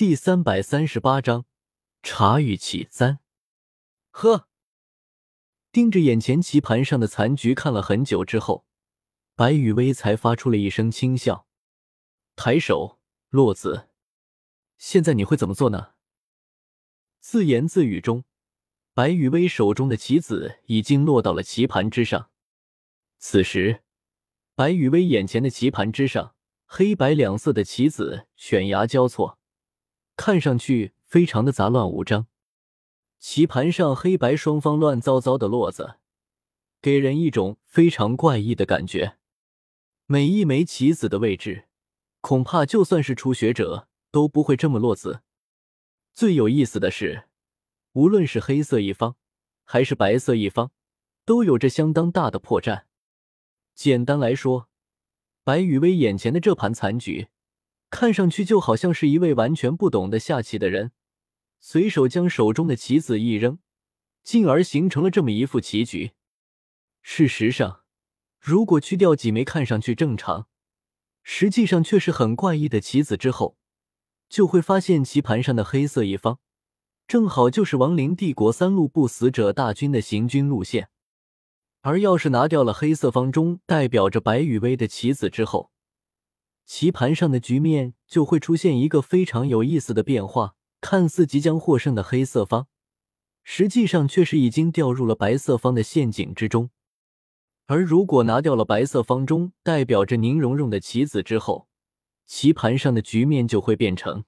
第三百三十八章茶与起三。呵，盯着眼前棋盘上的残局看了很久之后，白雨薇才发出了一声轻笑，抬手，落子，现在你会怎么做呢？自言自语中，白雨薇手中的棋子已经落到了棋盘之上。此时，白雨薇眼前的棋盘之上，黑白两色的棋子犬牙交错。看上去非常的杂乱无章，棋盘上黑白双方乱糟糟的落子，给人一种非常怪异的感觉。每一枚棋子的位置，恐怕就算是初学者都不会这么落子。最有意思的是，无论是黑色一方还是白色一方，都有着相当大的破绽。简单来说，白雨薇眼前的这盘残局。看上去就好像是一位完全不懂得下棋的人，随手将手中的棋子一扔，进而形成了这么一副棋局。事实上，如果去掉几枚看上去正常，实际上却是很怪异的棋子之后，就会发现棋盘上的黑色一方，正好就是亡灵帝国三路不死者大军的行军路线。而要是拿掉了黑色方中代表着白羽薇的棋子之后，棋盘上的局面就会出现一个非常有意思的变化，看似即将获胜的黑色方，实际上却是已经掉入了白色方的陷阱之中。而如果拿掉了白色方中代表着宁荣荣的棋子之后，棋盘上的局面就会变成